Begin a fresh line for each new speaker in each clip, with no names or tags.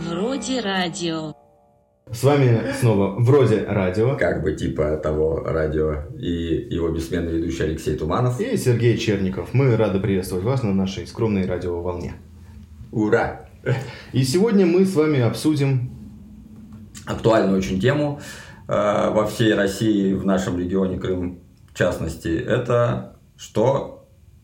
Вроде радио.
С вами снова «Вроде радио»
Как бы типа того радио и его бессменный ведущий Алексей Туманов.
и Сергей Черников. Мы рады приветствовать вас на нашей скромной радиоволне.
Ура!
И сегодня мы с вами обсудим...
Актуальную очень тему э, во всей России, в нашем регионе Крым в частности, это что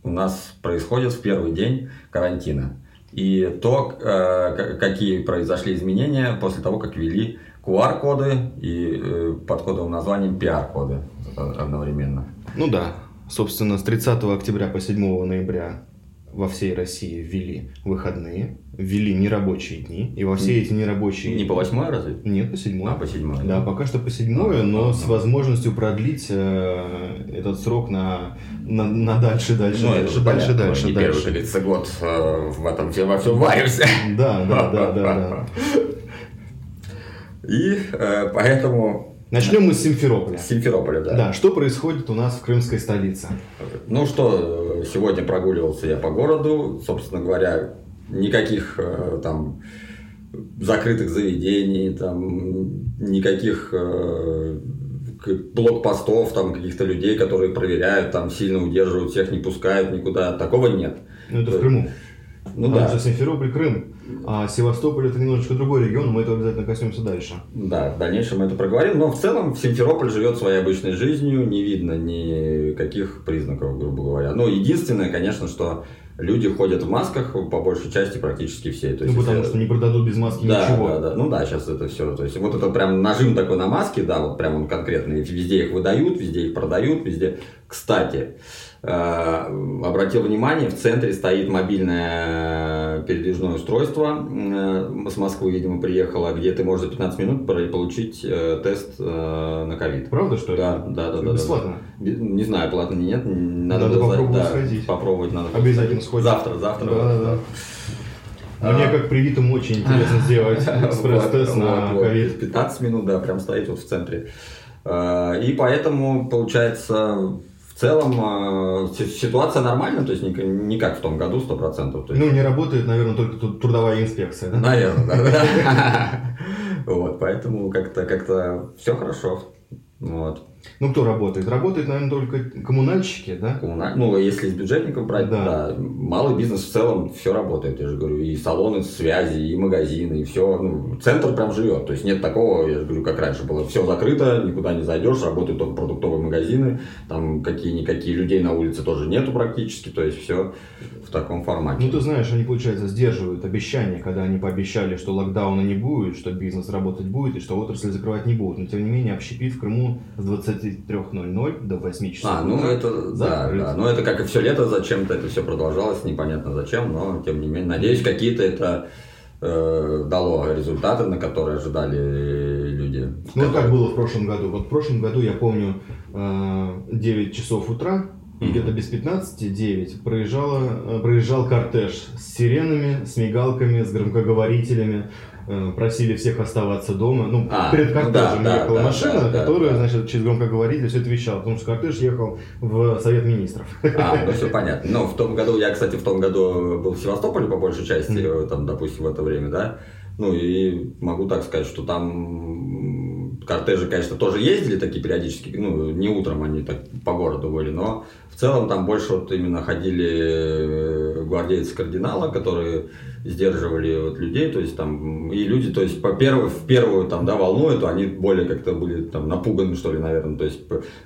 у нас происходит в первый день карантина. И то, э, какие произошли изменения после того, как ввели QR-коды и э, под кодовым названием PR-коды одновременно.
Ну да, собственно, с 30 октября по 7 ноября во всей России ввели выходные, ввели нерабочие дни, и во все эти нерабочие...
Не по восьмой разве?
Нет, по седьмой.
А, по седьмой.
Да, пока что по седьмое,
А,
но
а,
с
а.
возможностью продлить э, этот срок на, на, на дальше, дальше,
Ну,
дальше, дальше,
понятно,
дальше,
не
дальше.
первый, говорится, год э, в этом все во всем варимся.
Да, да, да, да, да.
И э, поэтому
Начнем мы с Симферополя.
с Симферополя, да.
Да, что происходит у нас в крымской столице?
Ну что, э, сегодня прогуливался я по городу, собственно говоря, никаких э, там закрытых заведений, там никаких э, блокпостов, там каких-то людей, которые проверяют, там сильно удерживают, всех не пускают никуда, такого нет.
Ну, это в Крыму.
Ну
Потому
да.
что Симферополь, Крым. А Севастополь это немножечко другой регион, мы этого обязательно коснемся дальше.
Да, в дальнейшем мы это проговорим, но в целом Симферополь живет своей обычной жизнью, не видно никаких признаков, грубо говоря. Ну, единственное, конечно, что люди ходят в масках, по большей части практически все. То
Ну,
есть,
потому
если-
что не продадут без маски
да,
ничего.
да, да. Ну да, сейчас это все. То есть вот это прям нажим такой на маски, да, вот прям он конкретный. Везде их выдают, везде их продают, везде. Кстати, обратил внимание, в центре стоит мобильное передвижное устройство. э, С Москвы, видимо, приехало, где ты можешь за 15 минут получить э, тест э, на ковид.
Правда, что ли?
Да, да, да, да, да.
Бесплатно?
Бе- Не знаю, платно или нет. Надо,
Надо попробовать
да,
сходить.
Попробовать надо.
Обязательно
сходить. Завтра, завтра.
Да, да, да.
А.
Мне как привитому очень интересно сделать экспресс-тест на ковид.
15 минут, да, прям стоит вот в центре. Э, И поэтому, получается, в целом э, си- ситуация нормальная, то есть не, не как в том году 100%. То есть,
Ну, не работает, наверное, только трудовая инспекция, да?
Наверное, да, да. Вот, поэтому как-то как все хорошо. Вот.
Ну, кто работает? Работают, наверное, только коммунальщики, да?
Коммуналь- Ну, если из бюджетников брать,
Да.
да. Малый бизнес в целом все работает, я же говорю. И салоны связи, и магазины, и все. Ну, центр прям живет. То есть нет такого, я же говорю, как раньше было. Все закрыто, никуда не зайдешь, работают только продуктовые магазины. Там какие-никакие людей на улице тоже нету практически. То есть все в таком формате.
Ну, ты знаешь, они, получается, сдерживают обещания, когда они пообещали, что локдауна не будет, что бизнес работать будет и что отрасль закрывать не будут. Но, тем не менее, общепит в Крыму с 23.00 до 8 часов.
А, ну это, да, да. Ну это как и все лето, зачем-то это все продолжалось, непонятно зачем, но тем не менее, надеюсь, какие-то это э, дало результаты, на которые ожидали люди.
Ну,
которые-
как было в прошлом году? Вот в прошлом году, я помню, э, 9 часов утра, и где-то без 15, 9, проезжала, э, проезжал кортеж с сиренами, с мигалками, с громкоговорителями. Э, Просили всех оставаться дома. Ну,
А,
перед
ну
кортежем
да, да,
ехала
да,
машина,
да, да,
которая,
да.
значит, через громкоговоритель все это вещала, потому что кортеж ехал в Совет Министров.
А, ну все понятно. Ну, в том году, я, кстати, в том году был в Севастополе по большей части, э, там, допустим, в это время, да. Ну, и могу так сказать, что там кортежи, конечно, тоже ездили такие периодически, ну, не утром они так по городу были, но в целом там больше вот именно ходили э, гвардейцы кардинала, которые сдерживали вот людей, то есть там, и люди, то есть по первой, в первую там, да, волну эту, они более как-то были там напуганы, что ли, наверное, то есть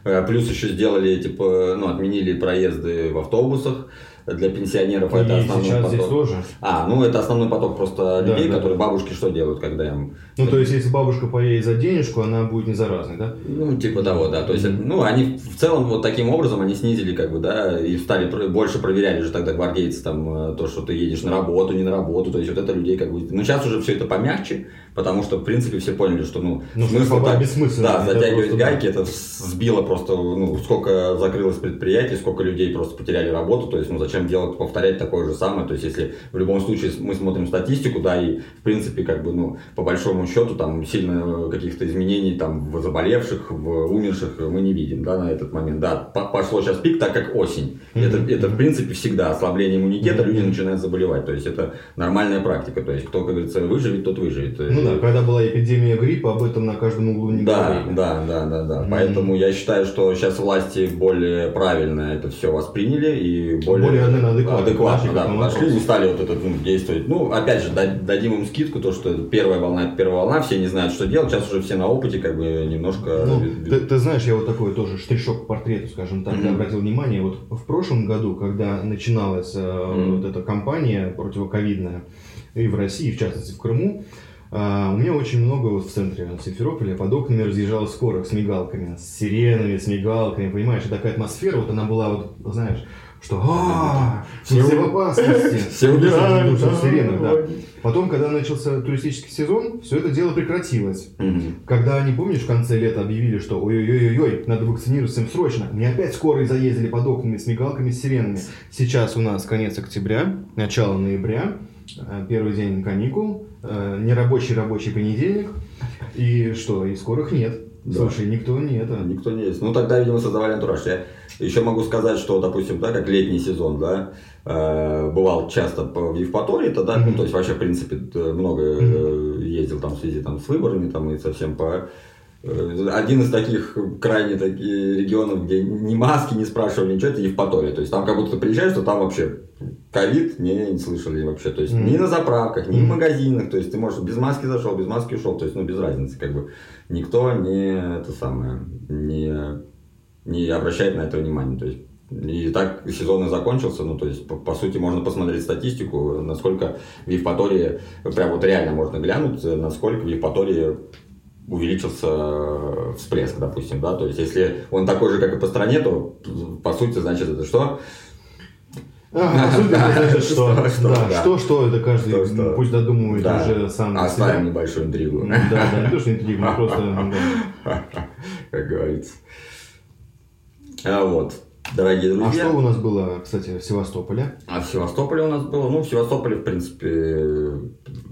э, плюс еще сделали, типа, ну, отменили проезды в автобусах для пенсионеров, а это
И
основной
сейчас
поток.
здесь тоже.
А, ну это основной поток просто
Да,
людей,
да.
которые бабушки что делают, когда им...
Ну, то есть, если бабушка поедет за денежку, она будет не заразной, да?
Ну, типа того, да. То есть, ну, они в целом вот таким образом они снизили, как бы, да, и стали больше проверяли же тогда гвардейцы там э, то, что ты едешь на работу, не на работу. То есть, вот это людей как бы. Ну, сейчас уже все это помягче, потому что, в принципе, все поняли, что, ну,
Ну,
смысл так-
бессмысленно,
Да, затягивать
просто,
гайки, это сбило просто, ну, сколько закрылось предприятий, сколько людей просто потеряли работу, то есть, ну, зачем чем делать, повторять такое же самое. То есть, если в любом случае мы смотрим статистику, да, и в принципе, как бы, ну, по большому счету, там сильно каких-то изменений там в заболевших, в умерших мы не видим, да, на этот момент. Да, пошло сейчас пик, так как осень. Mm-hmm. Это, это, в принципе, всегда ослабление иммунитета, mm-hmm. люди начинают заболевать. То есть, это нормальная практика. То есть, кто, как говорится, выживет, тот выживет.
Ну да, когда была эпидемия гриппа, об этом на каждом углу не
да,
говорили.
Да, да, да, да. Mm-hmm. Поэтому я считаю, что сейчас власти более правильно это все восприняли и более,
более адекватно,
адекватно да, подошли, не стали вот это ну, действовать. Ну, опять же, дадим им скидку, то, что первая волна это первая волна, все не знают, что делать, сейчас уже все на опыте, как бы немножко...
Ну, ты, ты знаешь, я вот такой тоже штришок к портрету, скажем так, mm-hmm. обратил внимание, вот в прошлом году, когда начиналась mm-hmm. вот эта кампания противоковидная, и в России, в частности в Крыму, а, у меня очень много вот в центре Симферополя под окнами разъезжало скорых с мигалками, с сиренами, с мигалками, понимаешь, и такая атмосфера, вот она была, вот, знаешь, что а, все, в опасности,
все убирают,
да. Потом, когда начался туристический сезон, все это дело прекратилось. Когда они, помнишь, в конце лета объявили, что ой-ой-ой-ой, надо вакцинироваться им срочно, мне опять скорые заездили под окнами с мигалками, с сиренами. Сейчас у нас конец октября, начало ноября, Э, первый день каникул, э, нерабочий рабочий понедельник, и что, и скорых нет. Да. Слушай, никто не это.
Никто не есть. Ну тогда, видимо, создавали антураж. Я еще могу сказать, что, допустим, да, как летний сезон, да, э, бывал часто в Евпатории, тогда, mm-hmm. ну, то есть вообще, в принципе, много mm-hmm. ездил там в связи там, с выборами, там, и совсем по Э, один из таких крайне таких регионов, где ни маски не спрашивали, ничего, это Евпатория. То есть там как будто ты приезжаешь, что там вообще ковид не, не слышали вообще. То есть mm-hmm. ни на заправках, ни mm-hmm. в магазинах. То есть ты можешь без маски зашел, без маски ушел. То есть, ну, без разницы. Как бы никто не это самое не, не обращает на это внимание. То есть и так сезон и закончился, ну, то есть, по, по сути, можно посмотреть статистику, насколько в Евпатории, прям вот реально можно глянуть, насколько в Евпатории увеличился э, всплеск, допустим, да, то есть если он такой же, как и по стране, то по сути значит это что?
Значит, что, что, что, да, да. что, что, это каждый что, что. пусть додумывает да. уже сам.
Оставим себя. небольшую интригу.
Да, да, не то, что интригу, но просто...
Как говорится. А вот. Дорогие друзья.
А что у нас было, кстати, в Севастополе?
А в Севастополе у нас было, ну, в Севастополе, в принципе,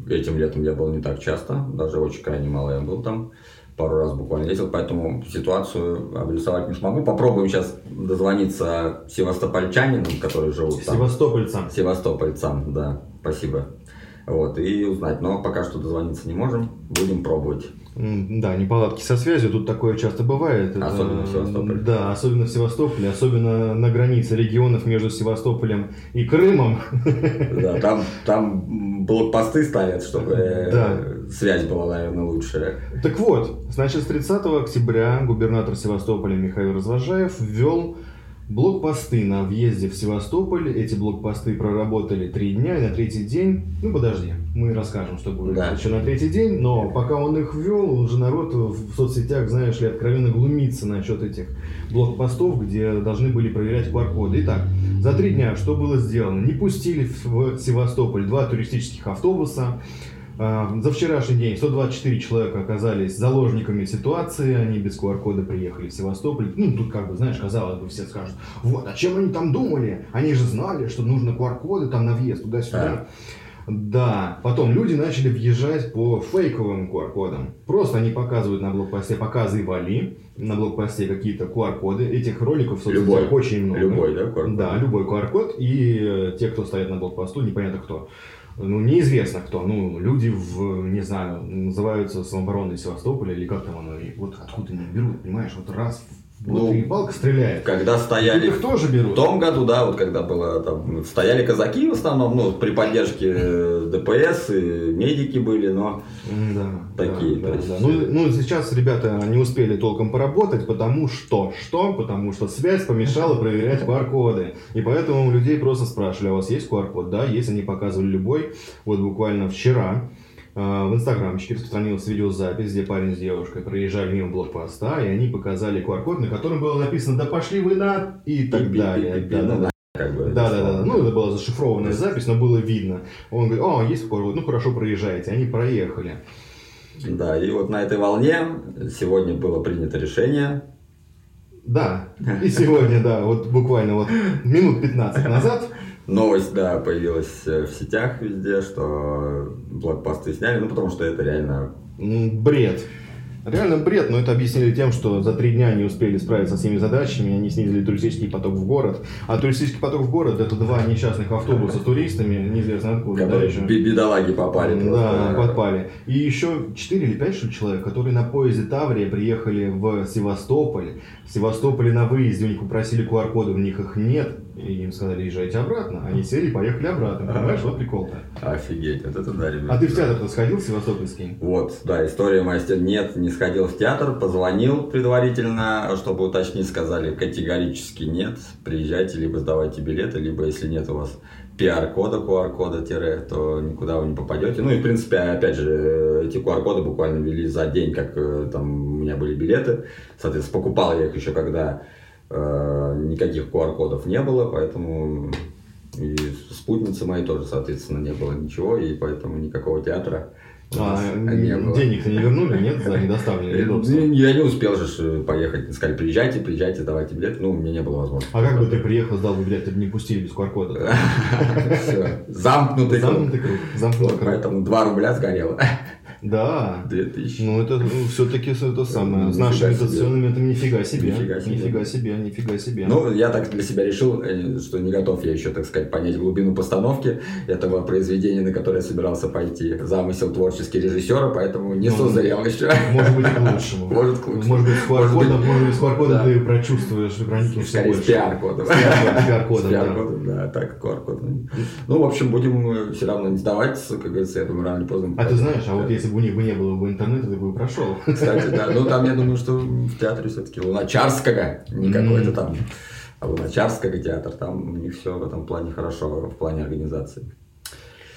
этим летом я был не так часто, даже очень крайне мало я был там, пару раз буквально ездил, поэтому ситуацию обрисовать не смогу. Попробуем сейчас дозвониться севастопольчанинам, которые живут там.
Севастопольцам.
Севастопольцам, да, спасибо. Вот, и узнать, но пока что дозвониться не можем, будем пробовать.
Да, неполадки со связью, тут такое часто бывает.
Особенно в Севастополе.
Да, особенно в Севастополе, особенно на границе регионов между Севастополем и Крымом.
Да, там, там блокпосты ставят, чтобы э, да. связь была, наверное, лучше.
Так вот, значит, с 30 октября губернатор Севастополя Михаил Развожаев ввел Блокпосты на въезде в Севастополь. Эти блокпосты проработали три дня, и на третий день... Ну, подожди, мы расскажем, что будет да. еще на третий день, но пока он их ввел, уже народ в соцсетях, знаешь ли, откровенно глумится насчет этих блокпостов, где должны были проверять QR-коды. Итак, за три дня что было сделано? Не пустили в Севастополь два туристических автобуса, за вчерашний день 124 человека оказались заложниками ситуации, они без QR-кода приехали в Севастополь. Ну, тут как бы, знаешь, казалось бы, все скажут, вот, а чем они там думали? Они же знали, что нужно QR-коды там на въезд туда-сюда. Да, потом люди начали въезжать по фейковым QR-кодам. Просто они показывают на блокпосте, показывали на блокпосте какие-то QR-коды. Этих роликов в соцсетях любой, очень много.
Любой, да, QR-код?
Да, любой QR-код. И э, те, кто стоят на блокпосту, непонятно кто ну, неизвестно кто, ну, люди в, не знаю, называются самообороной Севастополя или как там оно, и вот откуда они берут, понимаешь, вот раз вот ну, палка стреляет.
Когда стояли...
Их тоже берут.
В том году, да, вот когда было там... Стояли казаки в основном, ну, при поддержке ДПС, и медики были, но
да,
такие.
Да, да, есть... да. Ну, ну, сейчас ребята не успели толком поработать, потому что... Что? Потому что связь помешала проверять QR-коды. И поэтому у людей просто спрашивали, а у вас есть QR-код? Да, есть, они показывали любой. Вот буквально вчера в инстаграмчике распространилась видеозапись, где парень с девушкой проезжали мимо блокпоста, и они показали QR-код, на котором было написано «Да пошли вы на...» и так далее. Да, да, да. Как бы, да, да, да. Ну, это была зашифрованная запись, но было видно. Он говорит, о, есть QR-код, ну хорошо, проезжаете. Они проехали.
Да, и вот на этой волне сегодня было принято решение.
Да, и сегодня, да, вот буквально вот минут 15 назад
новость, да, появилась в сетях везде, что блокпосты сняли, ну, потому что это реально...
Бред. Реально бред, но это объяснили тем, что за три дня не успели справиться с всеми задачами, они снизили туристический поток в город. А туристический поток в город это два несчастных автобуса с туристами, неизвестно откуда.
Которые да, еще. бедолаги попали.
Да, просто. попали. И еще четыре или пять что человек, которые на поезде Таврия приехали в Севастополь. В Севастополе на выезде у них попросили QR-коды, у них их нет. И им сказали, езжайте обратно. Они сели и поехали обратно. Понимаешь, вот прикол-то.
Офигеть, вот это да,
ребята. А ты в театр-то сходил Севастопольский?
Вот, да, история мастер. Нет, не сходил в театр, позвонил предварительно, чтобы уточнить, сказали категорически нет. Приезжайте, либо сдавайте билеты, либо если нет у вас PR-кода, QR-кода, тире, то никуда вы не попадете. Ну и, в принципе, опять же, эти QR-коды буквально ввели за день, как э, там у меня были билеты. Соответственно, покупал я их еще, когда никаких QR-кодов не было, поэтому и спутницы моей тоже, соответственно, не было ничего, и поэтому никакого театра
а, не было. денег не вернули, нет, за недоставленные неудобства? Я
не успел же поехать. Сказали, приезжайте, приезжайте, давайте билет. Ну, у меня не было возможности.
А как бы ты приехал, сдал бы билет, не пустили без QR-кода?
Замкнутый
круг. Замкнутый круг.
Поэтому 2 рубля сгорело.
Да.
2000.
Ну, это ну, все-таки это самое. С нашими имитационными это нифига себе. Нифига себе. Нифига себе, нифига себе.
Ну, я так для себя решил, э, что не готов я еще, так сказать, понять глубину постановки этого произведения, на которое я собирался пойти. Замысел творческий режиссера, поэтому не ну, созрел еще.
Может быть, к лучшему.
Может, к лучшему.
Может быть, с QR-кодом, может быть, с QR-кодом ты прочувствуешь, проникнешься
Скорее, с
PR-кодом. С
PR-кодом, да. так, QR-кодом. Ну, в общем, будем все равно не сдаваться, как говорится, я думаю, рано или поздно.
А ты знаешь, а вот если бы у них бы не было бы интернета, ты бы прошел.
Кстати, да. Ну, там, я думаю, что в театре все-таки Луначарского, не какой-то там, а Луначарского театр, там у них все в этом плане хорошо, в плане организации.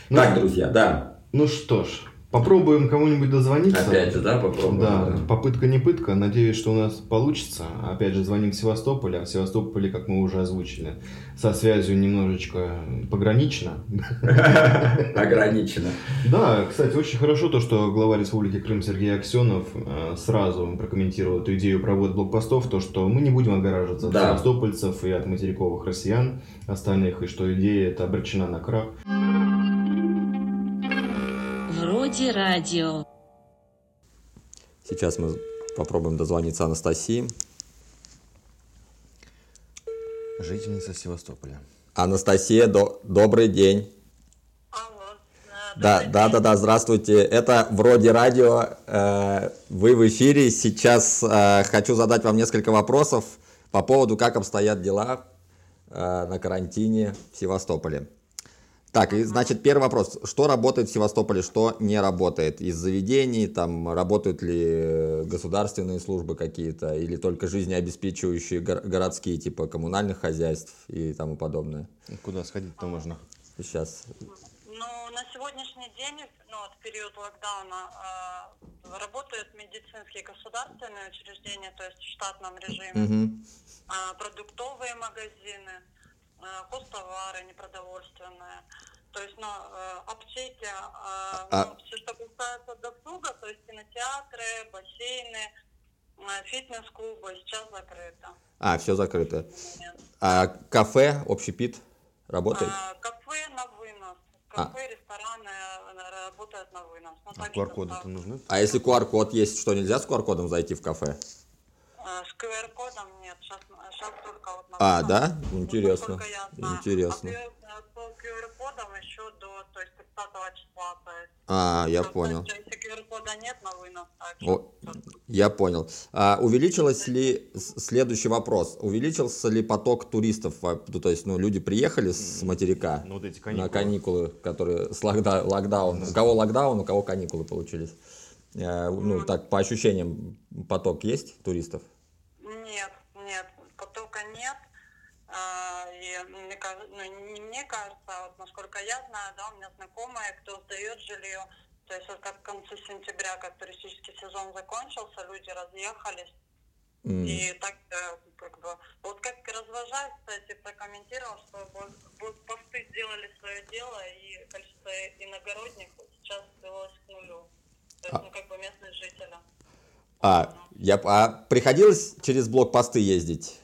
Ну, так, друзья, да.
Ну что ж, Попробуем кому-нибудь дозвониться.
Опять же, да, попробуем.
Да, да, попытка не пытка. Надеюсь, что у нас получится. Опять же, звоним в Севастополь, а в Севастополе, как мы уже озвучили, со связью немножечко погранично.
Ограничено.
Да, кстати, очень хорошо то, что глава Республики Крым Сергей Аксенов э, сразу прокомментировал эту идею провод блокпостов, то, что мы не будем отгораживаться от севастопольцев и от материковых россиян остальных, и что идея эта обречена на крах.
Вроде радио.
Сейчас мы попробуем дозвониться Анастасии.
Жительница Севастополя.
Анастасия, до, добрый день.
Алло.
Да, да, да, да, здравствуйте. Это вроде радио. Э, вы в эфире. Сейчас э, хочу задать вам несколько вопросов по поводу, как обстоят дела э, на карантине в Севастополе. Так, и, значит, первый вопрос. Что работает в Севастополе, что не работает? Из заведений, там, работают ли государственные службы какие-то, или только жизнеобеспечивающие городские, типа коммунальных хозяйств и тому подобное?
Куда сходить-то можно?
Сейчас.
Ну, на сегодняшний день, ну, от период локдауна, э, работают медицинские государственные учреждения, то есть в штатном режиме, угу. э, продуктовые магазины, Э, хозтовары непродовольственные, то есть, ну, э, аптеки, э, а... ну, все, что касается досуга, то есть кинотеатры, бассейны, фитнес-клубы сейчас закрыто.
А, все закрыто. А кафе, общепит работает? А,
кафе на вынос. А. Кафе, а. рестораны работают на вынос.
Ну, а QR-коды-то нужны?
А если QR-код есть, что нельзя с QR-кодом зайти в кафе?
С QR-кодом нет, сейчас, сейчас только вот на
А, да? Интересно. Ну, Интересно.
А по QR-кодам еще до, то есть 30 числа, то есть.
А, я то, понял.
Если QR-кода нет на вынос, так
О, Я понял. А увеличилось ли, следующий вопрос, увеличился ли поток туристов, ну, то есть, ну, люди приехали с материка
ну, вот эти каникулы.
на каникулы, которые с локда, локдаун, у кого локдаун, у кого каникулы получились? Э, ну, так, по ощущениям, поток есть туристов?
Нет, нет, потока нет. А, и мне, ну, мне кажется, вот насколько я знаю, да, у меня знакомые, кто сдает жилье, то есть вот как в конце сентября, как туристический сезон закончился, люди разъехались. Mm. И так, э, как бы, вот как развожать, кстати, прокомментировал, что посты сделали свое дело, и количество иногородних сейчас свелось к нулю. То есть, а. ну, как бы местные жители.
А, я, а приходилось через блокпосты ездить?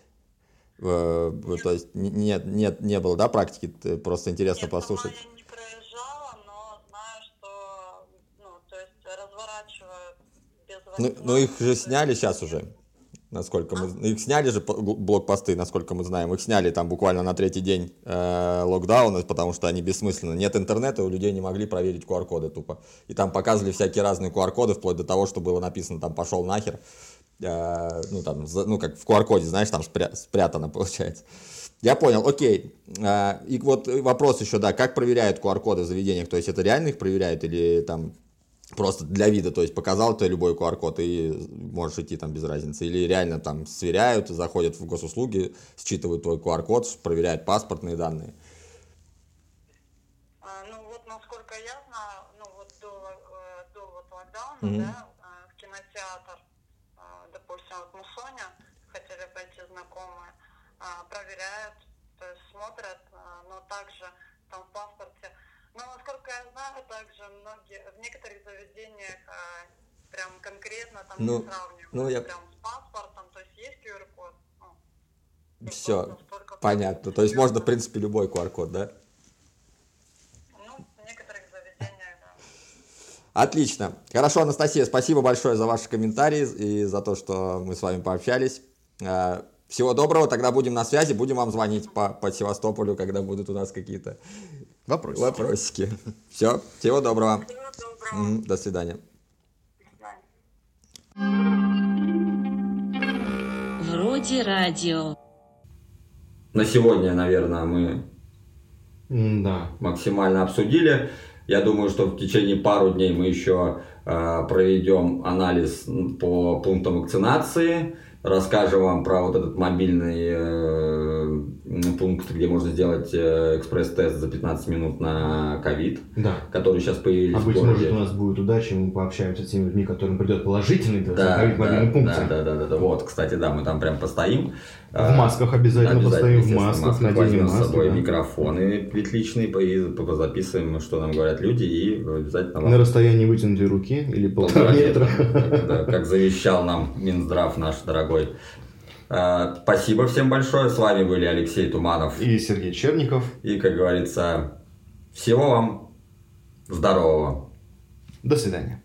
Э, то есть нет, нет, не было, да, практики? Просто интересно
Нет,
послушать.
Сама я не проезжала, но знаю, что, ну, то есть разворачивают без
Ну, ну их же сняли сейчас уже. Насколько мы... Их сняли же блокпосты, насколько мы знаем. Их сняли там буквально на третий день э, локдауна, потому что они бессмысленны. Нет интернета, у людей не могли проверить QR-коды тупо. И там показывали всякие разные QR-коды, вплоть до того, что было написано там «пошел нахер». Э, ну, там, ну, как в QR-коде, знаешь, там спря- спрятано получается. Я понял, окей. Э, и вот вопрос еще, да, как проверяют QR-коды в заведениях? То есть это реально их проверяют или там просто для вида, то есть показал ты любой QR-код и можешь идти там без разницы. Или реально там сверяют, заходят в госуслуги, считывают твой QR-код, проверяют паспортные данные.
А, ну вот насколько я знаю, ну вот до, э, до вот локдауна, mm-hmm. да, э, в кинотеатр, э, допустим, вот Мусоня, хотели пойти знакомые, проверяют, то есть смотрят, но также там в паспорте но, насколько я знаю, также многие, в некоторых заведениях а, прям конкретно там ну, не сравнивают. Ну, я... Прям с паспортом, то есть есть QR-код.
Ну, Все, понятно. То есть можно, в принципе, любой QR-код, да?
Ну, да.
Отлично. Хорошо, Анастасия, спасибо большое за ваши комментарии и за то, что мы с вами пообщались. А, всего доброго, тогда будем на связи, будем вам звонить по, по Севастополю, когда будут у нас какие-то Вопросики. Вопросики. Все, всего доброго.
Всего доброго.
До свидания.
Вроде радио.
На сегодня, наверное, мы
да.
максимально обсудили. Я думаю, что в течение пару дней мы еще э, проведем анализ по пунктам вакцинации расскажем вам про вот этот мобильный э, пункт, где можно сделать э, экспресс-тест за 15 минут на ковид,
да.
который сейчас появились
а быть может у нас будет удача, мы пообщаемся с теми людьми, которым придет положительный тест
да,
ковид
пункт. Да, да, да, да, да, вот, кстати, да, мы там прям постоим.
В масках обязательно, обязательно постоим, в масках,
наденем маски. с собой да. микрофоны петличные, записываем, что нам говорят люди, и обязательно...
Вам... На расстоянии вытянутой руки или полтора метра.
Как завещал нам Минздрав наш дорогой. А, спасибо всем большое. С вами были Алексей Туманов
и Сергей Черников.
И, как говорится, всего вам здорового.
До свидания.